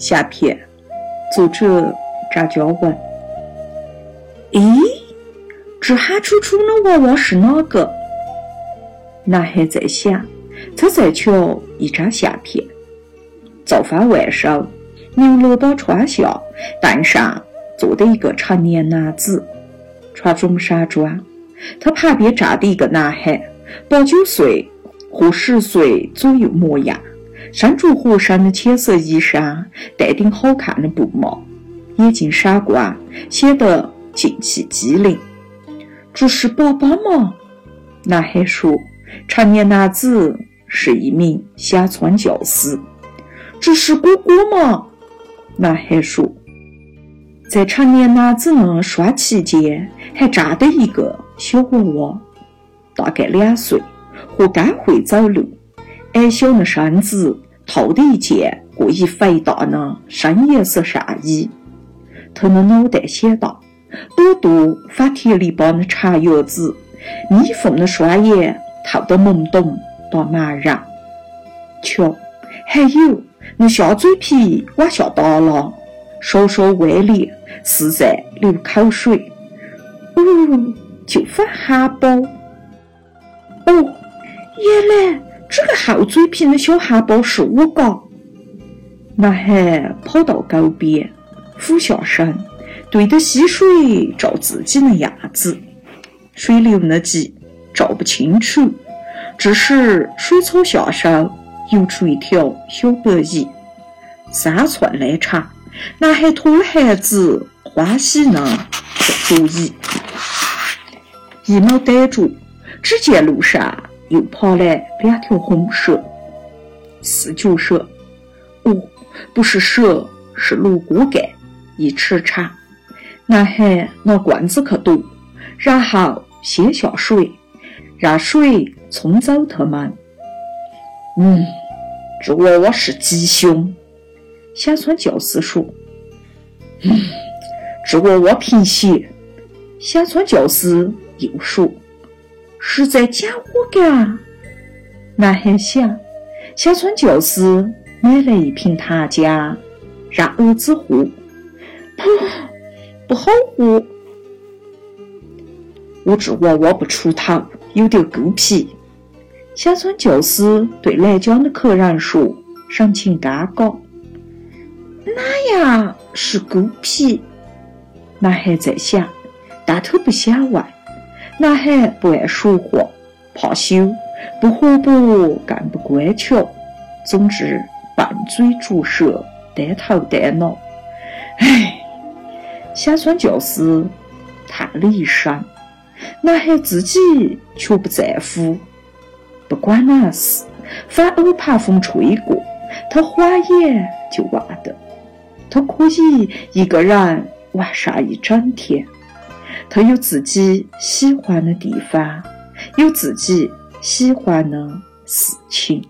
下片，作者张佳文。咦，这喊楚楚的娃娃是哪个？男孩在想。他在瞧一张相片，早饭晚上，牛楼的窗下，凳上坐的一个成年男子，穿中山装。他旁边站的一个男孩，八九岁或十岁左右模样，身着合身的浅色衣裳，戴顶好看的布帽，眼睛闪光，显得精气机灵。这是爸爸吗？男孩说。成年男子。是一名乡村教师，这是哥哥吗？男孩说。在成年男子的双膝间，还站着一个小娃娃，大概两岁，或刚会走路，矮小的身子，套的一件过于肥大的深颜色上衣。他的脑袋显大，朵朵发铁篱笆的长牙子，眯缝的双眼，透得懵懂。到茫然，瞧，还有那下嘴皮往下耷拉，稍稍歪咧，是在流口水。哦，就发汉堡。哦，原来这个厚嘴皮的小汉堡是我嘎。男孩跑到沟边，俯下身，对着溪水照自己的样子，水流那急，照不清楚。这时，水草下手游出一条小白鱼，三寸来长。男孩托了孩子，欢喜呢，做主意，一猫逮住。只见路上又跑来两条红蛇，四脚蛇。哦，不是蛇，是芦菇干，一尺长。男孩拿棍子去夺，然后先下水，让水。冲走他们。嗯，这娃娃是吉凶。乡村教师说：“嗯，这娃娃贫血。”乡村教师又说：“是在讲我干。”男孩想，乡村教师买了一瓶糖浆，让儿子喝。不，不好喝。我这娃娃不出头，有点狗皮。乡村教师对来讲的客人说，神情尴尬。哪样是狗皮？男孩在想，但他不想问。男孩不爱说话，怕羞，不活泼，更不乖巧。总之，笨嘴拙舌，呆头呆脑。唉，乡村教师叹了一声。男孩自己却不在乎。不管哪事，反而怕风吹过，他晃眼就忘得。他可以一个人玩上一整天。他有自己喜欢的地方，有自己喜欢的事情。